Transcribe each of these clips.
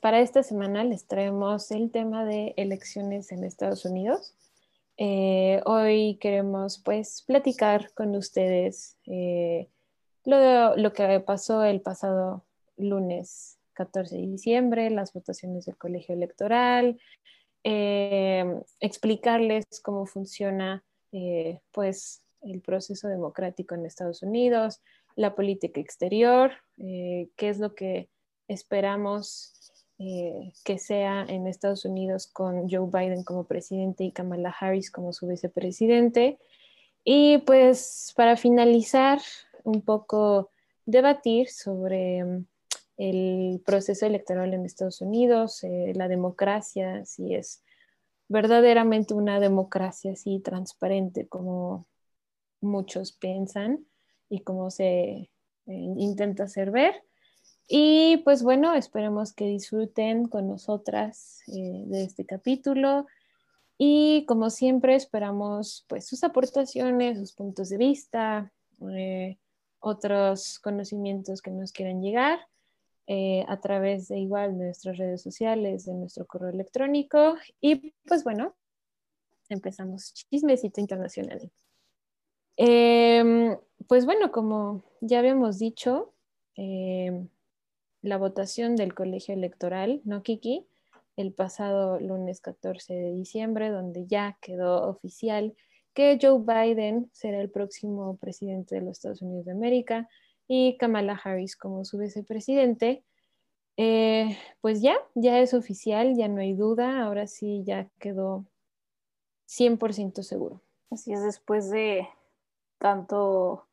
Para esta semana les traemos el tema de elecciones en Estados Unidos. Eh, hoy queremos pues platicar con ustedes eh, lo, lo, que pasó el pasado lunes 14 de diciembre, las votaciones del colegio electoral, eh, explicarles cómo funciona pues el proceso democrático en Estados Unidos, la política exterior, qué es lo que esperamos eh, que sea en Estados Unidos con Joe Biden como presidente y Kamala Harris como su vicepresidente. Y pues para finalizar, un poco debatir sobre mm, el proceso electoral en Estados Unidos, eh, la democracia, si es verdaderamente una democracia así transparente como muchos piensan y como se eh, intenta hacer ver. Y pues bueno, esperemos que disfruten con nosotras eh, de este capítulo. Y como siempre, esperamos pues sus aportaciones, sus puntos de vista, eh, otros conocimientos que nos quieran llegar eh, a través de igual nuestras redes sociales, de nuestro correo electrónico. Y pues bueno, empezamos chismecito internacional. Em, pues bueno, como ya habíamos dicho, em, la votación del colegio electoral, ¿no, Kiki? El pasado lunes 14 de diciembre, donde ya quedó oficial que Joe Biden será el próximo presidente de los Estados Unidos de América y Kamala Harris como su vicepresidente. Eh, pues ya, ya es oficial, ya no hay duda, ahora sí ya quedó 100% seguro. Así es, después de tanto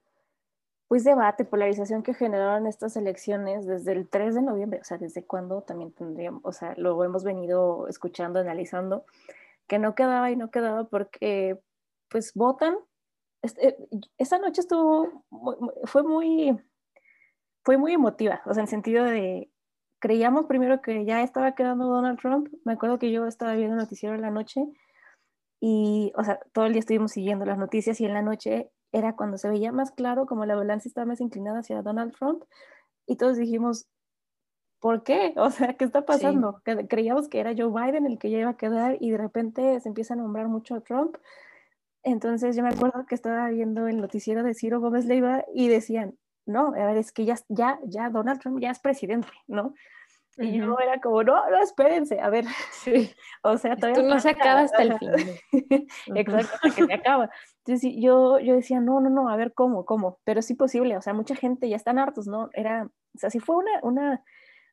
pues debate, polarización que generaron estas elecciones desde el 3 de noviembre, o sea, desde cuándo también tendríamos, o sea, lo hemos venido escuchando, analizando, que no quedaba y no quedaba porque, pues, votan. Este, esa noche estuvo, fue muy, fue muy emotiva, o sea, en sentido de, creíamos primero que ya estaba quedando Donald Trump, me acuerdo que yo estaba viendo el noticiero en la noche y, o sea, todo el día estuvimos siguiendo las noticias y en la noche era cuando se veía más claro como la balanza estaba más inclinada hacia Donald Trump y todos dijimos, ¿por qué? O sea, ¿qué está pasando? Creíamos que era Joe Biden el que ya iba a quedar y de repente se empieza a nombrar mucho a Trump. Entonces yo me acuerdo que estaba viendo el noticiero de Ciro Gómez Leiva y decían, no, a ver, es que ya, ya, ya Donald Trump ya es presidente, ¿no? Y yo era como, no, no, espérense, a ver. Sí. o sea, todavía. Tú no se acaba hasta el fin. Exacto, hasta que se acaba. Entonces yo, yo decía, no, no, no, a ver cómo, cómo. Pero sí posible, o sea, mucha gente ya están hartos, ¿no? Era, o sea, sí fue una, una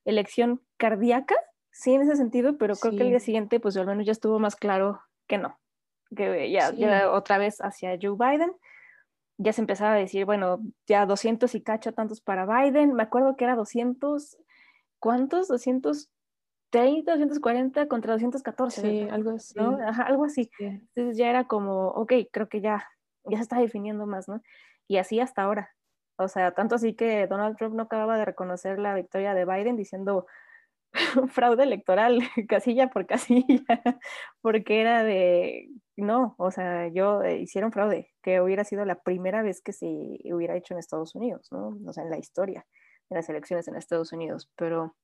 elección cardíaca, sí, en ese sentido, pero creo que el día siguiente, pues al menos ya estuvo más claro que no. Que ya, ya otra vez hacia Joe Biden ya se empezaba a decir, bueno, ya 200 y cacho tantos para Biden. Me acuerdo que era 200 ¿cuántos? 230, 240 contra 214. Sí, algo así. algo así. Entonces ya era como, ok, creo que ya, ya se está definiendo más, ¿no? Y así hasta ahora. O sea, tanto así que Donald Trump no acababa de reconocer la victoria de Biden diciendo fraude electoral, casilla por casilla, porque era de, no, o sea, yo eh, hicieron fraude, que hubiera sido la primera vez que se hubiera hecho en Estados Unidos, ¿no? O sea, en la historia en las elecciones en Estados Unidos. Pero,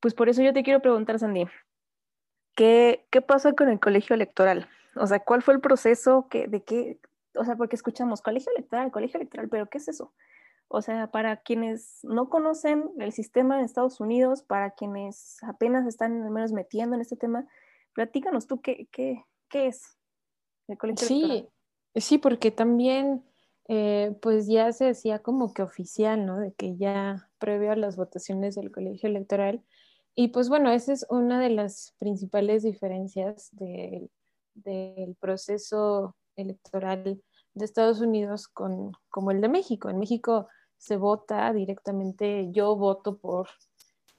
pues por eso yo te quiero preguntar, Sandy, ¿qué, qué pasó con el colegio electoral? O sea, ¿cuál fue el proceso que, de qué? O sea, porque escuchamos colegio electoral, colegio electoral, pero ¿qué es eso? O sea, para quienes no conocen el sistema de Estados Unidos, para quienes apenas están al menos metiendo en este tema, platícanos tú qué, qué, qué es el colegio electoral. Sí, sí, porque también eh, pues ya se decía como que oficial, ¿no? De que ya previo a las votaciones del colegio electoral. Y pues bueno, esa es una de las principales diferencias del proceso electoral de Estados Unidos con como el de México. En México se vota directamente, yo voto por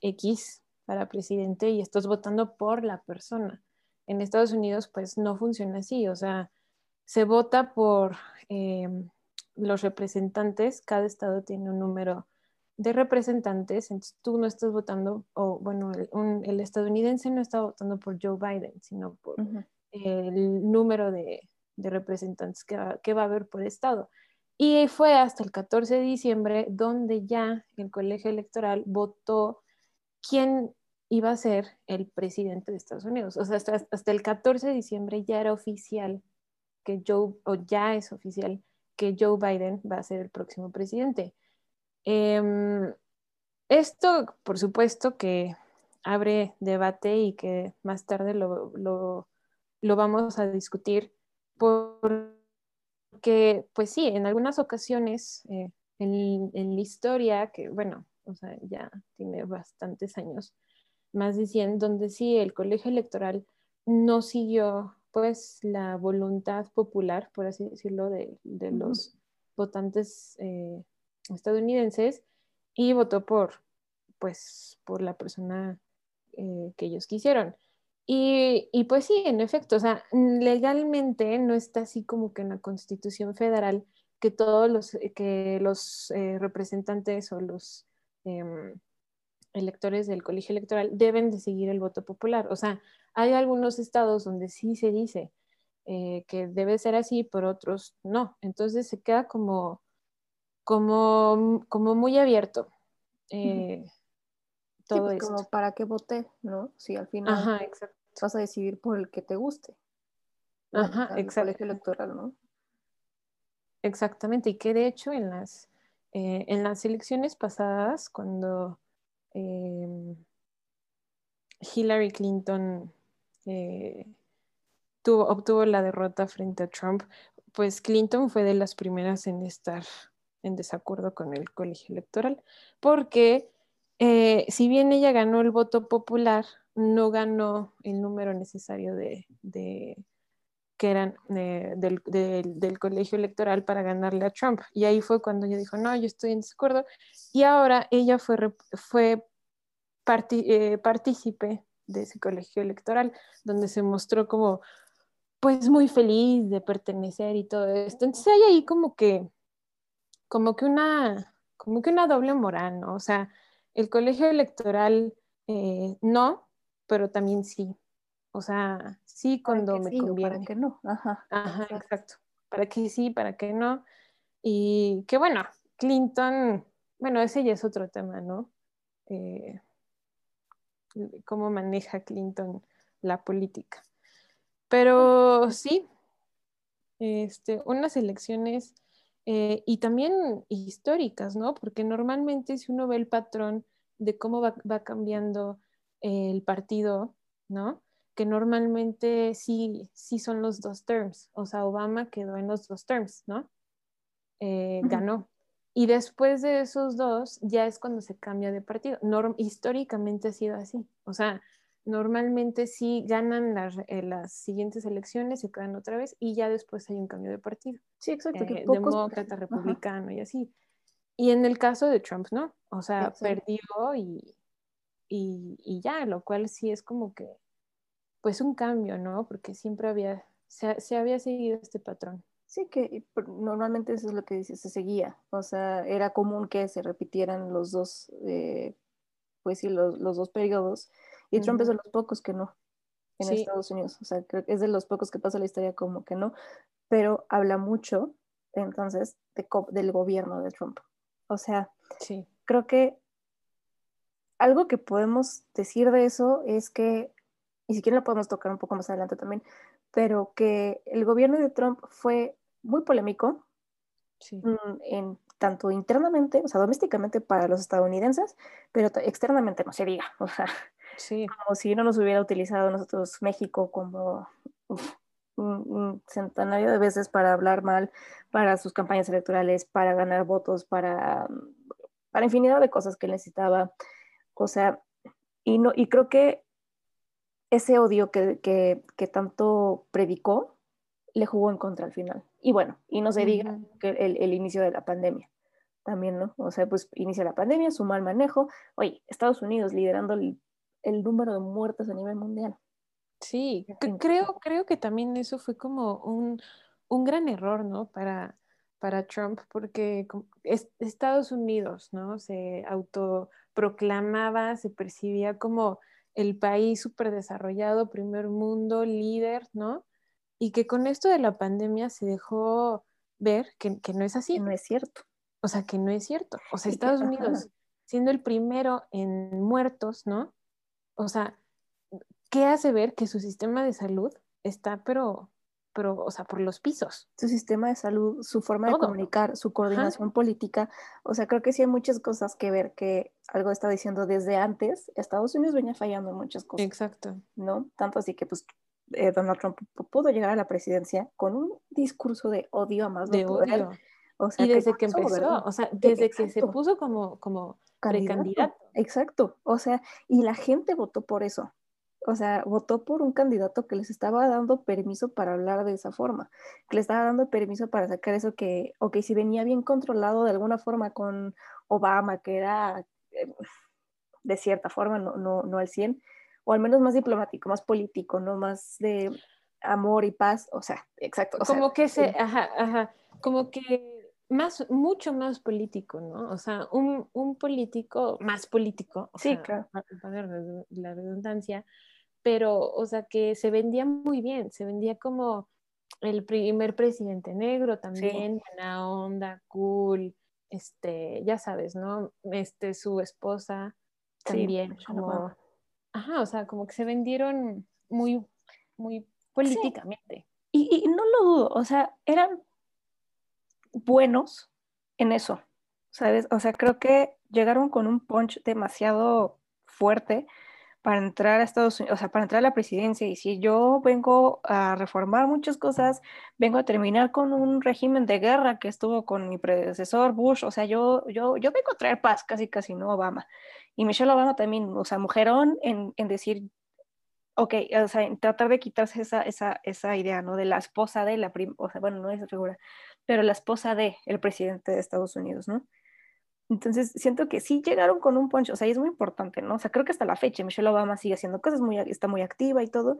X para presidente y estás votando por la persona. En Estados Unidos pues no funciona así, o sea, se vota por em, los representantes, cada estado tiene un número de representantes, entonces tú no estás votando, o bueno, el, estadounidense no está votando por Joe Biden, sino por el número de, representantes que que va a haber por estado. Y fue hasta el 14 de diciembre donde ya el colegio electoral votó quién iba a ser el presidente de Estados Unidos. O sea, hasta, el 14 de diciembre ya era oficial que Joe, o ya es oficial que Joe Biden va a ser el próximo presidente. Em, esto, por supuesto, que abre debate y que más tarde lo, lo vamos a discutir por que, pues sí, en algunas ocasiones eh, en, la historia, que bueno, o sea, ya tiene bastantes años, más de 100, donde sí el colegio electoral no siguió pues la voluntad popular, por así decirlo, de, los votantes eh, estadounidenses y votó por, pues, por la persona eh, que ellos quisieron. Y, pues sí, en efecto, o sea, legalmente no está así como que en la Constitución Federal que todos los, que los eh, representantes o los em, electores del colegio electoral deben de seguir el voto popular. O sea, hay algunos estados donde sí se dice eh, que debe ser así, pero otros no. Entonces se queda como, como, como muy abierto. todo pues como para qué voté, ¿no? Si al final. Ajá, vas a decidir por el que te guste. Ajá, exacto. electoral, ¿no? Exactamente, y que de hecho en las, eh, en las elecciones pasadas, cuando em, Hillary Clinton eh, tuvo, obtuvo la derrota frente a Trump, pues Clinton fue de las primeras en estar en desacuerdo con el colegio electoral, porque eh, si bien ella ganó el voto popular, no ganó el número necesario de, que eran del, colegio electoral para ganarle a Trump. Y ahí fue cuando ella dijo, no, yo estoy en desacuerdo. Y ahora ella fue, fue eh, partícipe de ese colegio electoral, donde se mostró como, pues, muy feliz de pertenecer y todo esto. Entonces hay ahí como que, como que una, como que una doble moral, ¿no? O sea, el colegio electoral eh, no, pero también sí. O sea, sí cuando me conviene. para que no. Ajá. Ajá, exacto. Para que sí, para que no. Y que bueno, Clinton, bueno, ese ya es otro tema, ¿no? Eh, cómo maneja Clinton la política. Pero sí, este, unas elecciones eh, y también históricas, ¿no? Porque normalmente si uno ve el patrón de cómo va, va cambiando el partido, ¿no? Que normalmente sí, sí son los dos terms. O sea, Obama quedó en los dos terms, ¿no? Eh, ganó. Y después de esos dos, ya es cuando se cambia de partido. históricamente ha sido así. O sea, normalmente sí ganan las, eh, las, siguientes elecciones, se quedan otra vez y ya después hay un cambio de partido. Sí, exacto. Eh, demócrata, republicano y así. Y en el caso de Trump, ¿no? O sea, perdió y, y, ya, lo cual sí es como que, pues un cambio, ¿no? Porque siempre había, se, había seguido este patrón. Sí, que normalmente eso es lo que dice, se seguía, o sea, era común que se repitieran los dos, eh, pues sí, los, dos periodos, y Trump es de los pocos que no en Estados Unidos, o sea, creo que es de los pocos que pasa la historia como que no, pero habla mucho entonces del gobierno de Trump. O sea, sí. creo que algo que podemos decir de eso es que, y si quieren lo podemos tocar un poco más adelante también, pero que el gobierno de Trump fue muy polémico, mm, en, tanto internamente, o sea, domésticamente para los estadounidenses, pero externamente no se diga, o sea, como si no nos hubiera utilizado nosotros México como un, centenario de veces para hablar mal, para sus campañas electorales, para ganar votos, para, para infinidad de cosas que necesitaba o sea, y, no, y creo que ese odio que, que, tanto predicó le jugó en contra al final. Y bueno, y no se diga que el, inicio de la pandemia también, ¿no? O sea, pues inicia la pandemia, su mal manejo. Oye, Estados Unidos liderando el, el número de muertes a nivel mundial. Sí, creo, creo que también eso fue como un, un gran error, ¿no? Para, para Trump, porque Estados Unidos, ¿no? Se autoproclamaba, se percibía como el país súper desarrollado, primer mundo, líder, ¿no? Y que con esto de la pandemia se dejó ver que, que no es así. No es cierto. O sea, que no es cierto. O sea, Estados Unidos siendo el primero en muertos, ¿no? O sea, ¿qué hace ver que su sistema de salud está, pero, pero, o sea, por los pisos? Su sistema de salud, su forma de comunicar, su coordinación política, o sea, creo que sí hay muchas cosas que ver que algo está diciendo desde antes, Estados Unidos venía fallando en muchas cosas. Exacto. ¿No? Tanto así que, pues, eh, Donald Trump pudo llegar a la presidencia con un discurso de odio a más de odio. O sea, y desde que, empezó, o sea, desde que se puso como, como precandidato. Exacto, o sea, y la gente votó por eso. O sea, votó por un candidato que les estaba dando permiso para hablar de esa forma, que le estaba dando permiso para sacar eso que, o que si venía bien controlado de alguna forma con Obama, que era eh, de cierta forma, no, no, no al 100, o al menos más diplomático, más político, no más de amor y paz, o sea, exacto. como que se, ajá, ajá, como que más, mucho más político, ¿no? O sea, un, un político más político, sí, claro. la redundancia, pero, o sea, que se vendía muy bien, se vendía como el primer presidente negro también, buena onda, cool, este, ya sabes, ¿no? Este, su esposa también, como, ajá, o sea, como que se vendieron muy, muy políticamente. Y, y, no lo dudo, o sea, eran buenos en eso, ¿sabes? O sea, creo que llegaron con un punch demasiado fuerte para entrar a Estados Unidos, o sea, para entrar a la presidencia y si yo vengo a reformar muchas cosas, vengo a terminar con un régimen de guerra que estuvo con mi predecesor Bush, o sea, yo, yo, yo vengo a traer paz, casi casi no Obama. Y Michelle Obama también, o sea, mujerón en, en decir, ok, o sea, en tratar de quitarse esa, esa, esa idea, ¿no? De la esposa de la, o sea, bueno, no es figura, pero la esposa de el presidente de Estados Unidos, ¿no? Entonces, siento que sí llegaron con un punch, o sea, y es muy importante, ¿no? O sea, creo que hasta la fecha Michelle Obama sigue haciendo cosas, muy, está muy activa y todo,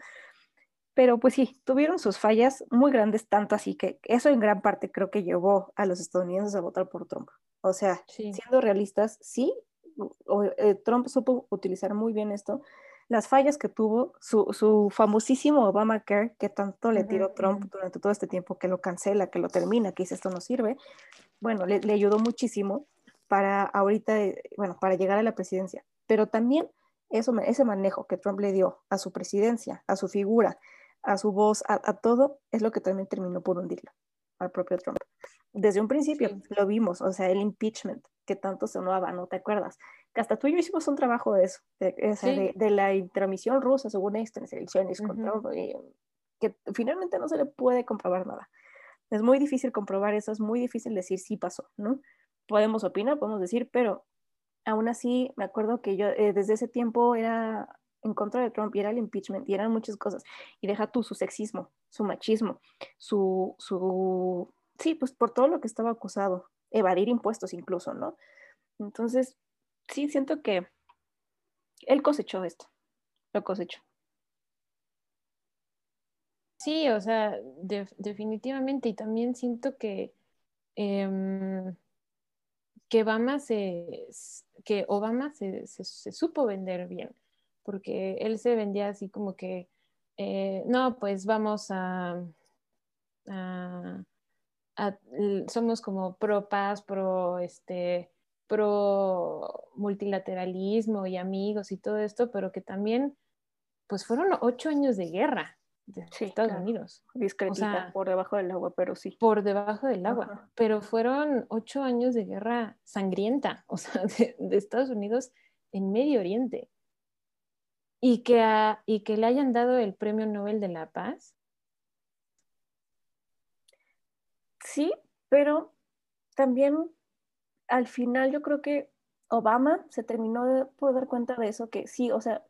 pero pues sí, tuvieron sus fallas muy grandes, tanto así que eso en gran parte creo que llevó a los estadounidenses a votar por Trump. O sea, siendo realistas, sí, eh, Trump supo utilizar muy bien esto, las fallas que tuvo, su, su famosísimo Obamacare, que tanto le tiró Trump durante todo este tiempo, que lo cancela, que lo termina, que dice esto no sirve, bueno, le, le ayudó muchísimo para ahorita, eh, bueno, para llegar a la presidencia. Pero también eso, ese manejo que Trump le dio a su presidencia, a su figura, a su voz, a, todo, es lo que también terminó por hundirlo al propio Trump. Desde un principio lo vimos, o sea, el impeachment que tanto sonaba, ¿no te acuerdas? Que hasta tú y yo hicimos un trabajo de eso, de, de, la intromisión rusa según estas elecciones, que finalmente no se le puede comprobar nada. Es muy difícil comprobar eso, es muy difícil decir sí pasó, ¿no? Podemos opinar, podemos decir, pero aún así me acuerdo que yo eh, desde ese tiempo era en contra de Trump y era el impeachment y eran muchas cosas. Y deja tú su sexismo, su machismo, su, su, sí, pues por todo lo que estaba acusado, evadir impuestos incluso, ¿no? Entonces, sí, siento que él cosechó esto, lo cosechó. Sí, o sea, definitivamente, y también siento que, em, que Obama se, que Obama se, supo vender bien, porque él se vendía así como que, eh, no, pues vamos a, a somos como pro paz, pro este, pro multilateralismo y amigos y todo esto, pero que también, pues fueron ocho años de guerra de Estados Unidos. Discretita, por debajo del agua, pero sí. Por debajo del agua, pero fueron ocho años de guerra sangrienta, o sea, de, Estados Unidos en Medio Oriente. Y que, y que le hayan dado el Premio Nobel de la Paz, Sí, pero también al final yo creo que Obama se terminó de poder dar cuenta de eso, que sí, o sea,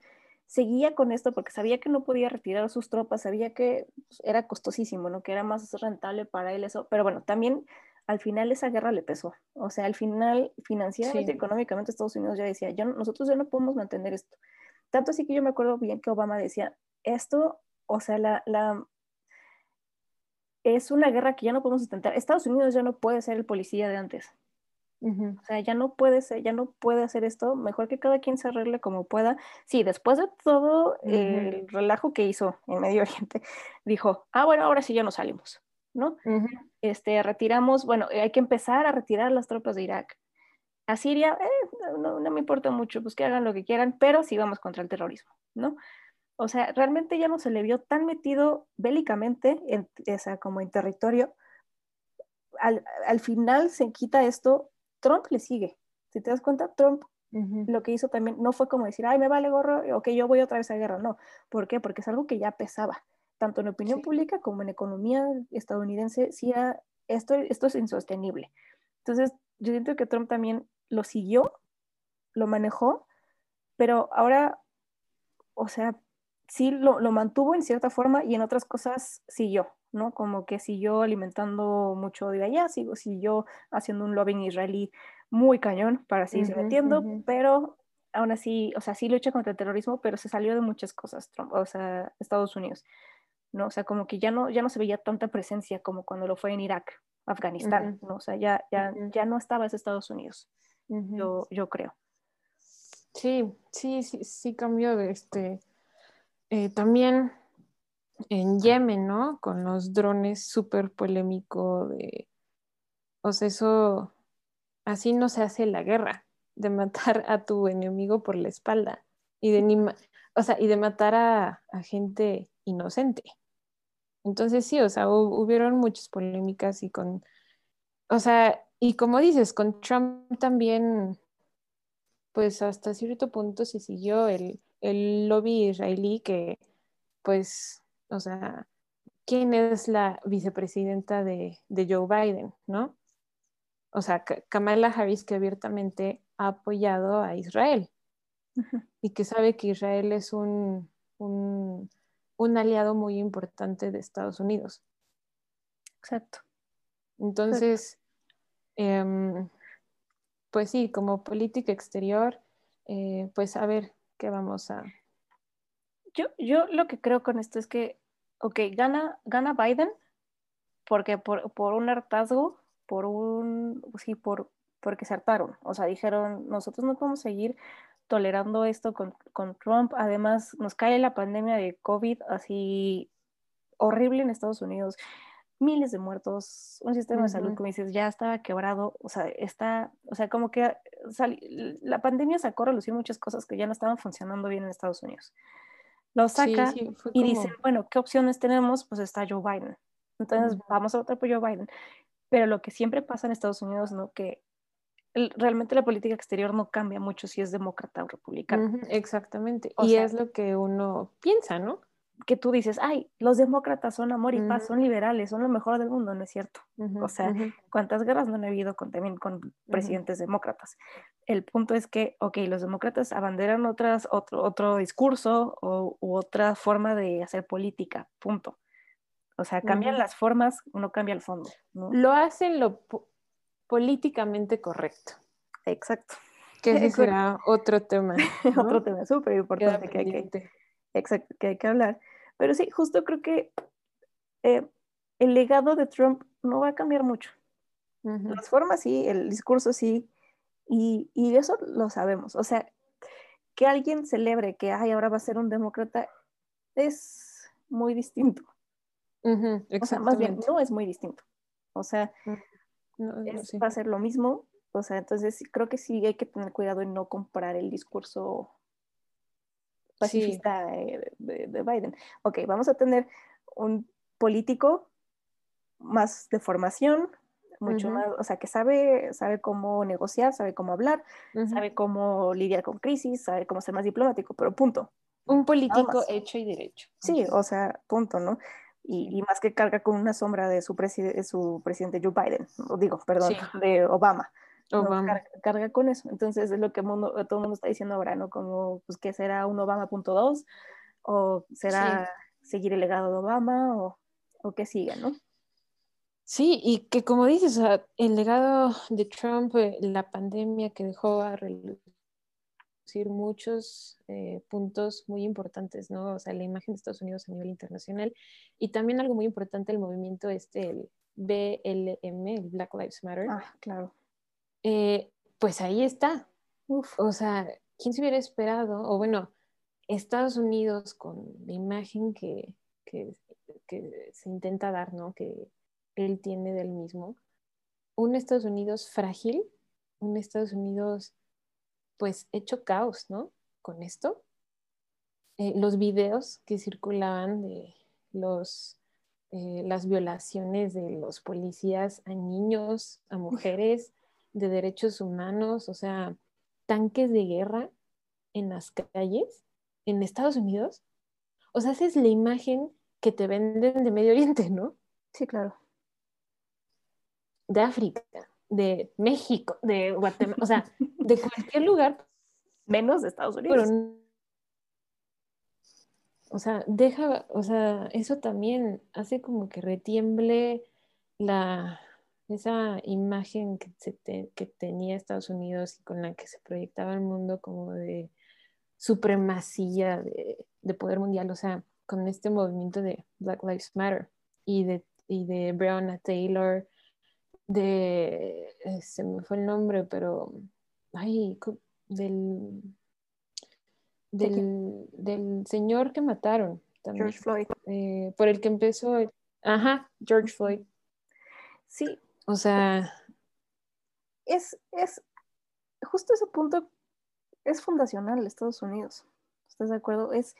seguía con esto porque sabía que no podía retirar a sus tropas, sabía que pues, era costosísimo, ¿no? Que era más rentable para él eso, pero bueno, también al final esa guerra le pesó. O sea, al final, financieramente y económicamente, Estados Unidos ya decía, ya, nosotros ya no podemos mantener esto. Tanto así que yo me acuerdo bien que Obama decía, esto, o sea, la, la es una guerra que ya no podemos sustentar. Estados Unidos ya no puede ser el policía de antes. O sea, ya no puede ser, ya no puede hacer esto. Mejor que cada quien se arregle como pueda. Sí, después de todo el relajo que hizo en Medio Oriente, dijo, ah, bueno, ahora sí ya nos salimos, ¿no? Este, retiramos, bueno, hay que empezar a retirar las tropas de Irak. A Siria, eh, no, no, me importa mucho, pues que hagan lo que quieran, pero sí vamos contra el terrorismo, ¿no? O sea, realmente ya no se le vio tan metido bélicamente, en, o como en territorio. Al, al final se quita esto Trump le sigue. Si te das cuenta, Trump lo que hizo también no fue como decir, ay, me vale gorro, ok, yo voy otra vez a guerra. No. ¿Por qué? Porque es algo que ya pesaba, tanto en opinión pública como en economía estadounidense. Sí, esto, esto es insostenible. Entonces, yo siento que Trump también lo siguió, lo manejó, pero ahora, o sea, sí lo, lo mantuvo en cierta forma y en otras cosas siguió. ¿no? Como que siguió alimentando mucho de allá, sigo, siguió haciendo un lobbying israelí muy cañón para seguirse metiendo, pero aún así, o sea, sí lucha contra el terrorismo, pero se salió de muchas cosas, o sea, Estados Unidos, ¿no? O sea, como que ya no, ya no se veía tanta presencia como cuando lo fue en Irak, Afganistán, ¿no? O sea, ya, ya, ya no estaba ese Estados Unidos, yo, yo creo. Sí, sí, sí, sí cambió, este, eh, también en Yemen, ¿no? Con los drones súper polémico de, o sea, eso, así no se hace la guerra, de matar a tu enemigo por la espalda y de, o sea, y de matar a, gente inocente. Entonces sí, o sea, hubieron muchas polémicas y con, o sea, y como dices, con Trump también, pues hasta cierto punto se siguió el, el lobby israelí que, pues, o sea, ¿quién es la vicepresidenta de, Joe Biden, no? O sea, Kamala Harris que abiertamente ha apoyado a Israel y que sabe que Israel es un, un, aliado muy importante de Estados Unidos. Exacto. Entonces, em, pues sí, como política exterior, eh, pues a ver qué vamos a... Yo, yo lo que creo con esto es que ok, gana, gana Biden porque por, por un hartazgo, por un, sí, por, porque se hartaron. O sea, dijeron, nosotros no podemos seguir tolerando esto con, con, Trump. Además, nos cae la pandemia de COVID así horrible en Estados Unidos. Miles de muertos, un sistema de salud, como dices, ya estaba quebrado. O sea, está, o sea, como que la pandemia sacó a relucir muchas cosas que ya no estaban funcionando bien en Estados Unidos lo saca y dice, bueno, ¿qué opciones tenemos? Pues está Joe Biden. Entonces vamos a votar por Joe Biden. Pero lo que siempre pasa en Estados Unidos, ¿no? Que realmente la política exterior no cambia mucho si es demócrata o republicano. exactamente. y es lo que uno piensa, ¿no? Que tú dices, ay, los demócratas son amor y paz, son liberales, son lo mejor del mundo, no es cierto. o sea, ¿cuántas guerras no han habido con, también con presidentes demócratas? El punto es que, ok, los demócratas abanderan otras, otro, otro discurso o, u otra forma de hacer política, punto. O sea, cambian las formas, no cambia el fondo. Lo hacen lo políticamente correcto. Exacto. Que ese será otro tema. otro tema súper importante que hay que, exacto, que hay que hablar. Pero sí, justo creo que eh, el legado de Trump no va a cambiar mucho. Las formas sí, el discurso sí, y, y, eso lo sabemos. O sea, que alguien celebre que Ay, ahora va a ser un demócrata es muy distinto. o sea, más bien, no es muy distinto. O sea, va a ser lo mismo. O sea, entonces creo que sí hay que tener cuidado en no comprar el discurso pacifista de, Biden. Ok, vamos a tener un político más de formación, mucho más, o sea, que sabe, sabe cómo negociar, sabe cómo hablar, sabe cómo lidiar con crisis, sabe cómo ser más diplomático, pero punto. Un político hecho y derecho. Sí, o sea, punto, ¿no? Y, más que carga con una sombra de su, su presidente Joe Biden, digo, perdón, de Obama carga, con eso. Entonces es lo que mundo, todo el mundo está diciendo ahora, ¿no? Como, pues, que será un Obama.2 o será seguir el legado de Obama o, o que siga, ¿no? Sí, y que como dices, o sea, el legado de Trump, eh, la pandemia que dejó a relucir muchos eh, puntos muy importantes, ¿no? O sea, la imagen de Estados Unidos a nivel internacional y también algo muy importante, el movimiento este, el BLM, el Black Lives Matter. Ah, claro. Eh, pues ahí está. Uf. O sea, ¿quién se hubiera esperado? O bueno, Estados Unidos con la imagen que, que, que se intenta dar, ¿no? Que él tiene del mismo. Un Estados Unidos frágil, un Estados Unidos pues hecho caos, ¿no? Con esto. Eh, los videos que circulaban de los, eh, las violaciones de los policías a niños, a mujeres, de derechos humanos, o sea, tanques de guerra en las calles en Estados Unidos. O sea, esa es la imagen que te venden de Medio Oriente, ¿no? Sí, claro de África, de México, de Guatemala, o sea, de cualquier lugar. Menos de Estados Unidos. o sea, deja, o sea, eso también hace como que retiemble la, esa imagen que, que tenía Estados Unidos y con la que se proyectaba el mundo como de supremacía de, de, poder mundial, o sea, con este movimiento de Black Lives Matter y de, y de Breonna Taylor de, eh, se me fue el nombre, pero, ay, del, del, del señor que mataron. George Floyd. Eh, por el que empezó, ajá, George Floyd. Sí. O sea. Es, es, justo ese punto es fundacional Estados Unidos. ¿Estás de acuerdo? Es,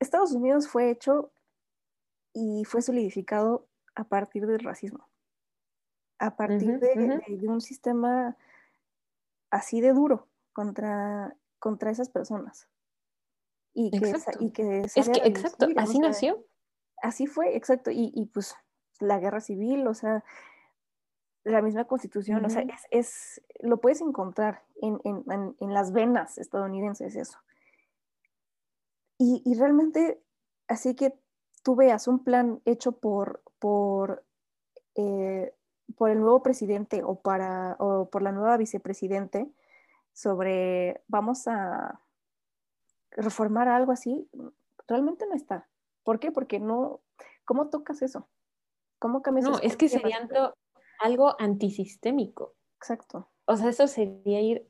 Estados Unidos fue hecho y fue solidificado a partir del racismo a partir de, un sistema así de duro contra, contra esas personas. Y que, y que es que, exacto, así nació. Así fue, exacto. Y, pues la guerra civil, o sea, la misma constitución, o sea, es, lo puedes encontrar en, las venas estadounidenses eso. Y, y, realmente, así que tú veas un plan hecho por, por eh, por el nuevo presidente o, para, o por la nueva vicepresidente sobre vamos a reformar algo así, realmente no está. ¿Por qué? Porque no, ¿cómo tocas eso? ¿Cómo cambias No, es que sería algo, antisistémico. Exacto. O sea, eso sería ir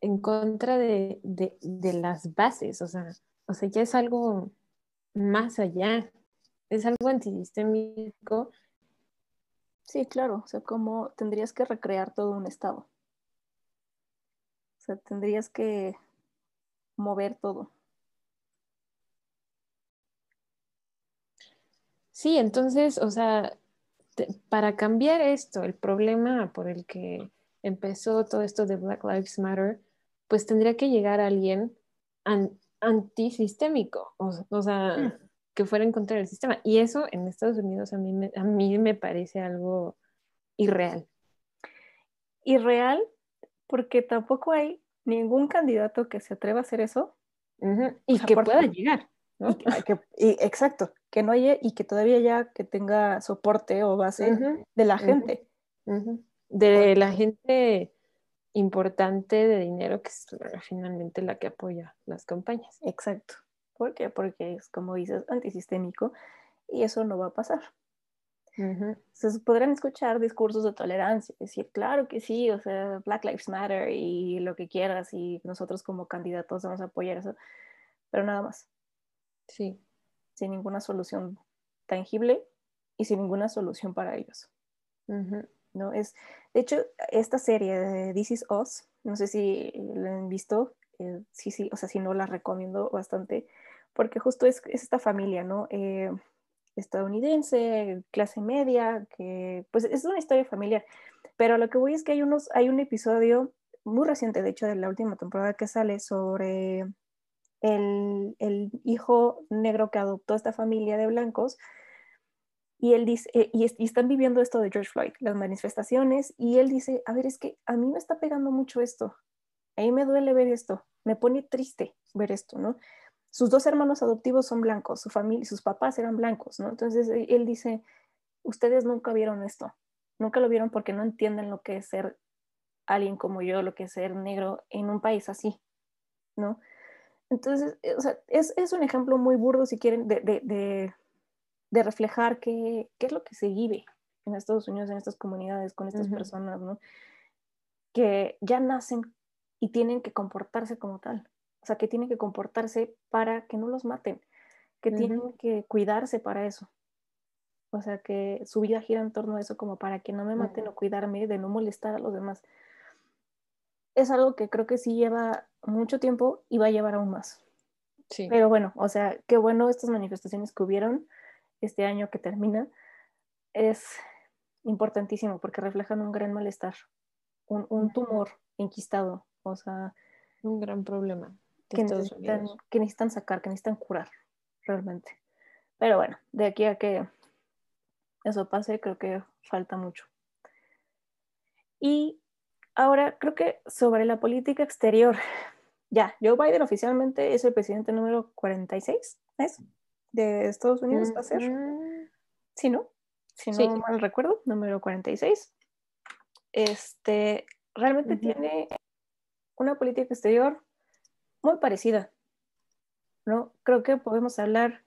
en contra de, de, las bases, o sea, o sea, ya es algo más allá, es algo antisistémico Sí, claro, o sea, como tendrías que recrear todo un estado. O sea, tendrías que mover todo. Sí, entonces, o sea, para cambiar esto, el problema por el que empezó todo esto de Black Lives Matter, pues tendría que llegar alguien antisistémico, o, sea, mm que fuera en contra del sistema. Y eso en Estados Unidos a mí me, a mí me parece algo irreal. Irreal porque tampoco hay ningún candidato que se atreva a hacer eso. Y que pueda llegar. exacto, que no haya y que todavía ya que tenga soporte o base de la gente. De la gente importante de dinero que es finalmente la que apoya las campañas. Exacto. ¿Por qué? Porque es, como dices, antisistémico y eso no va a pasar. Se podrán escuchar discursos de tolerancia, decir, claro que sí, o sea, Black Lives Matter y lo que quieras y nosotros como candidatos vamos a apoyar eso, pero nada más. Sí. Sin ninguna solución tangible y sin ninguna solución para ellos. ¿No? Es, de hecho, esta serie de This Is Us, no sé si la han visto, eh, sí, sí, o sea, si no la recomiendo bastante, porque justo es, esta familia, ¿no? Eh, estadounidense, clase media, que pues es una historia familiar, pero lo que voy es que hay, unos, hay un episodio muy reciente, de hecho, de la última temporada que sale sobre el, hijo negro que adoptó esta familia de blancos, y él dice, eh, y, están viviendo esto de George Floyd, las manifestaciones, y él dice, a ver, es que a mí me está pegando mucho esto, a mí me duele ver esto, me pone triste ver esto, ¿no? Sus dos hermanos adoptivos son blancos, su familia, sus papás eran blancos, ¿no? Entonces e, él dice, ustedes nunca vieron esto, nunca lo vieron porque no entienden lo que es ser alguien como yo, lo que es ser negro en un país así, ¿no? Entonces, eh, o sea, es, es, un ejemplo muy burdo, si quieren, de, de, de, reflejar qué, qué, es lo que se vive en Estados Unidos, en estas comunidades, con estas uh -huh. personas, ¿no? Que ya nacen y tienen que comportarse como tal. O sea, que tienen que comportarse para que no los maten, que uh -huh. tienen que cuidarse para eso. O sea, que su vida gira en torno a eso como para que no me maten uh -huh. o cuidarme de no molestar a los demás. Es algo que creo que sí lleva mucho tiempo y va a llevar aún más. Sí. Pero bueno, o sea, qué bueno estas manifestaciones que hubieron este año que termina. Es importantísimo porque reflejan un gran malestar, un, un tumor enquistado, o sea... Un gran problema. Que necesitan, que necesitan sacar, que necesitan curar, realmente. Pero bueno, de aquí a que eso pase, creo que falta mucho. Y ahora creo que sobre la política exterior, ya, Joe Biden oficialmente es el presidente número 46, ¿es? De Estados Unidos, va a ser. Sí, ¿no? Si no sí. mal recuerdo, número 46. Este, realmente uh -huh. tiene una política exterior muy parecida, ¿no? Creo que podemos hablar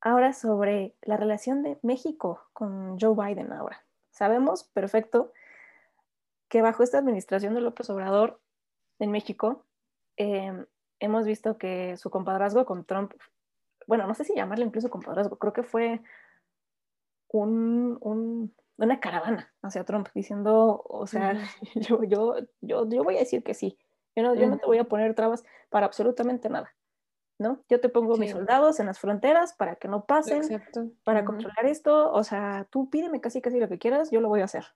ahora sobre la relación de México con Joe Biden ahora. Sabemos perfecto que bajo esta administración de López Obrador en México, eh, hemos visto que su compadrazgo con Trump, bueno, no sé si llamarle incluso compadrazgo, creo que fue un, un, una caravana hacia Trump diciendo, o sea, yo, yo, yo, yo voy a decir que sí, yo no, yo no te voy a poner trabas para absolutamente nada. ¿no? Yo te pongo sí. mis soldados en las fronteras para que no pasen, Exacto. para controlar esto, o sea, tú pídeme casi casi lo que quieras, yo lo voy a hacer.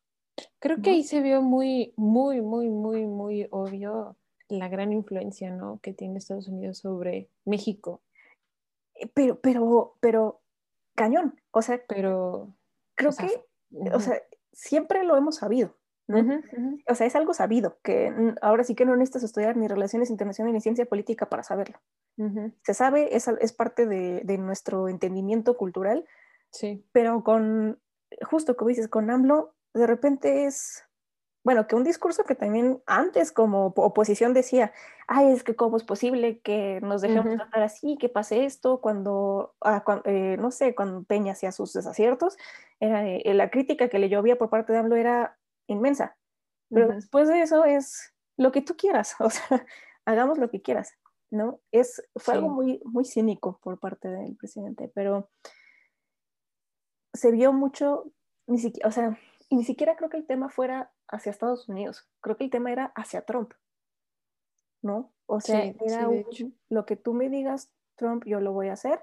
Creo que ahí se vio muy, muy, muy, muy, muy obvio la gran influencia, ¿no? Que tiene Estados Unidos sobre México. Pero, pero, pero, cañón, o sea, pero, creo o sea, que, uh -huh. o sea, siempre lo hemos sabido, ¿no? Uh -huh. O sea, es algo sabido, que ahora sí que no necesitas estudiar ni relaciones internacionales ni ciencia política para saberlo. Uh -huh. Se sabe, es, es parte de, de, nuestro entendimiento cultural, sí. pero con, justo como dices, con AMLO, de repente es, bueno, que un discurso que también antes como oposición decía, ay, es que cómo es posible que nos dejemos uh -huh. tratar así, que pase esto, cuando, ah, cuando eh, no sé, cuando Peña hacía sus desaciertos, era, eh, la crítica que le llovía por parte de AMLO era inmensa. Pero uh -huh. después de eso es lo que tú quieras, o sea, hagamos lo que quieras, ¿no? Es, fue sí. algo muy, muy cínico por parte del presidente, pero se vio mucho, ni siquiera, o sea, y ni siquiera creo que el tema fuera hacia Estados Unidos, creo que el tema era hacia Trump, ¿no? O sea, sí, era sí, un, lo que tú me digas, Trump, yo lo voy a hacer.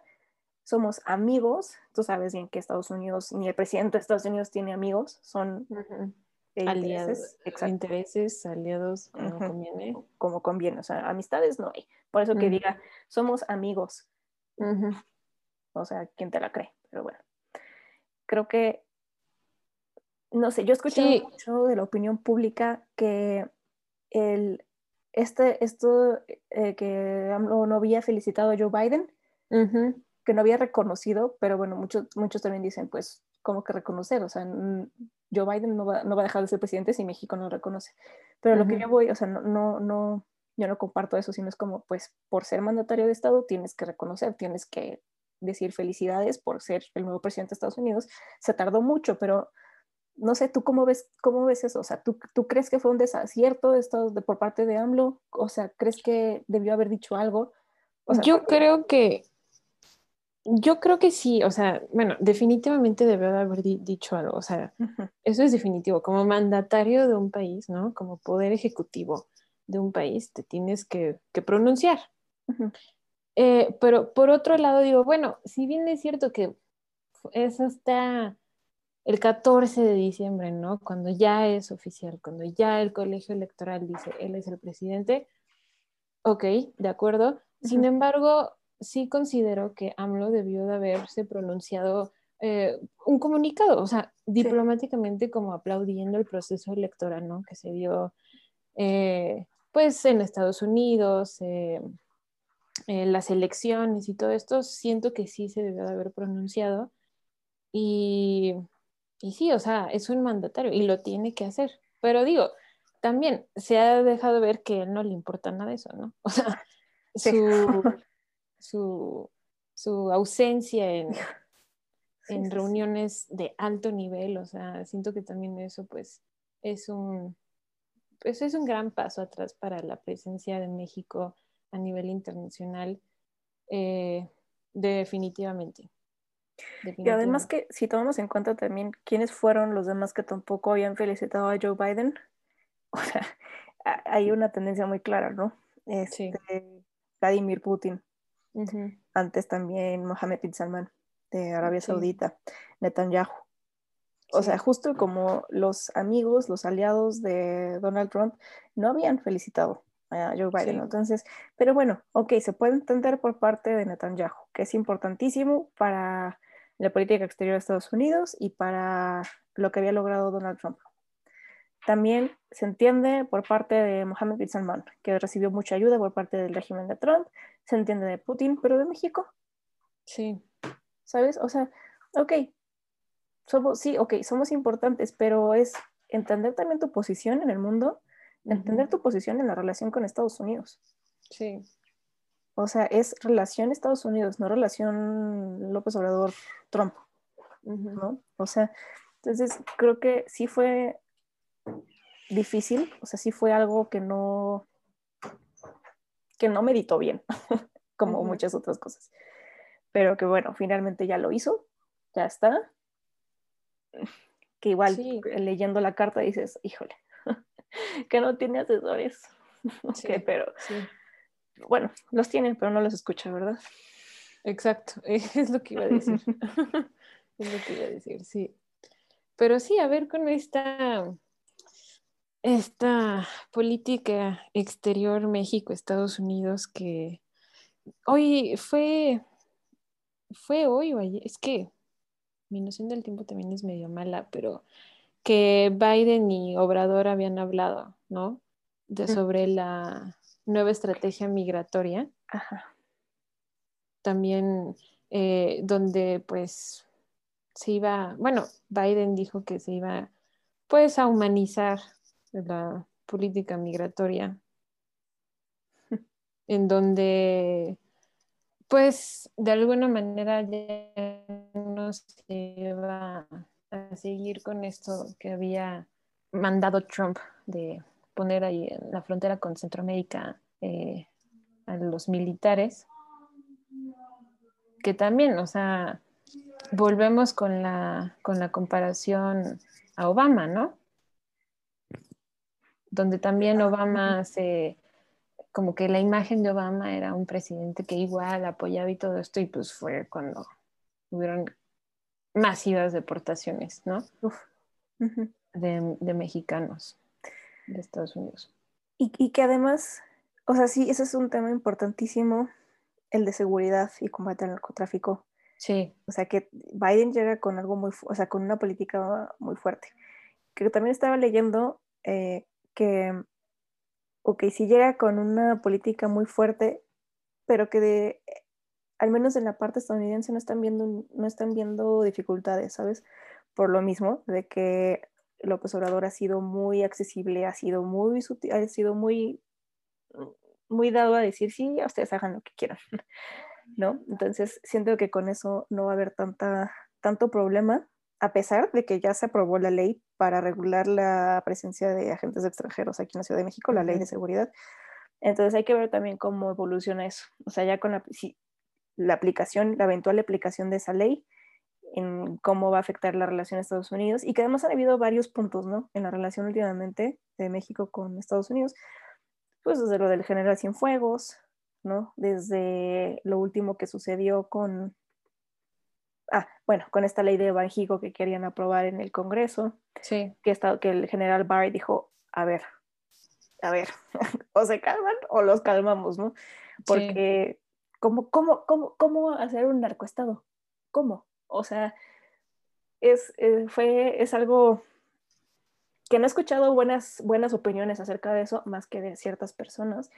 Somos amigos, tú sabes bien que Estados Unidos, ni el presidente de Estados Unidos tiene amigos, son uh -huh. aliados, intereses, intereses, aliados, como uh -huh. conviene. Como conviene, o sea, amistades no hay. Por eso que uh -huh. diga, somos amigos. O sea, ¿quién te la cree? Pero bueno, creo que no sé, yo he escuchado sí. mucho de la opinión pública que el, este, esto eh, que AMLO no había felicitado a Joe Biden, uh -huh. que no había reconocido, pero bueno, muchos, muchos también dicen, pues, ¿cómo que reconocer? O sea, Joe Biden no va, no va a dejar de ser presidente si México no lo reconoce. Pero uh -huh. lo que yo voy, o sea, no, no, no, yo no comparto eso, sino es como, pues, por ser mandatario de Estado tienes que reconocer, tienes que decir felicidades por ser el nuevo presidente de Estados Unidos. Se tardó mucho, pero no sé, ¿tú cómo ves, cómo ves eso? O sea, ¿tú, ¿tú crees que fue un desacierto esto de, por parte de AMLO? O sea, ¿crees que debió haber dicho algo? O sea, yo porque... creo que, yo creo que sí, o sea, bueno, definitivamente debió haber di dicho algo, o sea, uh -huh. eso es definitivo, como mandatario de un país, ¿no? Como poder ejecutivo de un país, te tienes que, que pronunciar. Uh -huh. eh, pero por otro lado digo, bueno, si bien es cierto que eso está el 14 de diciembre, ¿no? Cuando ya es oficial, cuando ya el colegio electoral dice él es el presidente, ok, de acuerdo. Sin embargo, sí considero que AMLO debió de haberse pronunciado eh, un comunicado, o sea, diplomáticamente sí. como aplaudiendo el proceso electoral, ¿no? Que se dio, eh, pues, en Estados Unidos, eh, las elecciones y todo esto, siento que sí se debió de haber pronunciado. Y y sí, o sea, es un mandatario y lo tiene que hacer. Pero digo, también se ha dejado ver que él no le importa nada de eso, ¿no? O sea, su, su, ausencia en, en reuniones de alto nivel, o sea, siento que también eso pues es un, pues es un gran paso atrás para la presencia de México a nivel internacional, eh, definitivamente. Y además que si tomamos en cuenta también quiénes fueron los demás que tampoco habían felicitado a Joe Biden, o sea, hay una tendencia muy clara, ¿no? Este, Vladimir Putin, antes también Mohammed bin Salman de Arabia Saudita, Netanyahu. O sea, justo como los amigos, los aliados de Donald Trump no habían felicitado a Joe Biden. Entonces, pero bueno, ok, se puede entender por parte de Netanyahu, que es importantísimo para la política exterior de Estados Unidos y para lo que había logrado Donald Trump. También se entiende por parte de Mohammed bin Salman, que recibió mucha ayuda por parte del régimen de Trump, se entiende de Putin, pero de México. Sí. ¿Sabes? O sea, ok, somos, sí, ok, somos importantes, pero es entender también tu posición en el mundo, entender tu posición en la relación con Estados Unidos. Sí. O sea, es relación Estados Unidos, no relación López Obrador-Trump, ¿no? O sea, entonces creo que sí fue difícil, o sea, sí fue algo que no, que no meditó bien, como muchas otras cosas. Pero que bueno, finalmente ya lo hizo, ya está. Que igual leyendo la carta dices, híjole, que no tiene asesores. Sí, pero sí bueno, los tienen, pero no los escucha, ¿verdad? Exacto, es lo que iba a decir. es lo que iba a decir, sí. Pero sí, a ver con esta, esta política exterior México-Estados Unidos que hoy fue, fue hoy o ayer, es que mi noción del tiempo también es medio mala, pero que Biden y Obrador habían hablado, ¿no? De, sobre la nueva estrategia migratoria. También eh, donde pues se iba, bueno, Biden dijo que se iba pues a humanizar la política migratoria, en donde pues de alguna manera ya no se iba a seguir con esto que había mandado Trump de poner ahí en la frontera con Centroamérica eh, a los militares, que también, o sea, volvemos con la, con la comparación a Obama, ¿no? Donde también Obama se, como que la imagen de Obama era un presidente que igual apoyaba y todo esto, y pues fue cuando hubieron masivas deportaciones, ¿no? de, de mexicanos de Estados Unidos. Y, que además, o sea, sí, ese es un tema importantísimo, el de seguridad y combate al narcotráfico. Sí. O sea, que Biden llega con algo muy, o sea, con una política muy fuerte. Que también estaba leyendo eh, que, ok, sí llega con una política muy fuerte, pero que de, al menos en la parte estadounidense no están viendo, no están viendo dificultades, ¿sabes? Por lo mismo, de que López Obrador ha sido muy accesible, ha sido muy sutil, ha sido muy, muy dado a decir, sí, ustedes hagan lo que quieran, ¿no? Entonces, siento que con eso no va a haber tanta, tanto problema, a pesar de que ya se aprobó la ley para regular la presencia de agentes extranjeros aquí en la Ciudad de México, la ley de seguridad. Entonces hay que ver también cómo evoluciona eso. O sea, ya con la, la aplicación, la eventual aplicación de esa ley, en cómo va a afectar la relación de Estados Unidos y que además han habido varios puntos, ¿no? En la relación últimamente de México con Estados Unidos, pues desde lo del general Cienfuegos, ¿no? Desde lo último que sucedió con, ah, bueno, con esta ley de Banjico que querían aprobar en el Congreso, sí. que, está, que el general Barry dijo, a ver, a ver, o se calman o los calmamos, ¿no? Porque, ¿cómo, cómo, cómo, ¿cómo hacer un narcoestado? ¿Cómo? O sea, es, eh, fue, es algo que no he escuchado buenas, buenas opiniones acerca de eso, más que de ciertas personas,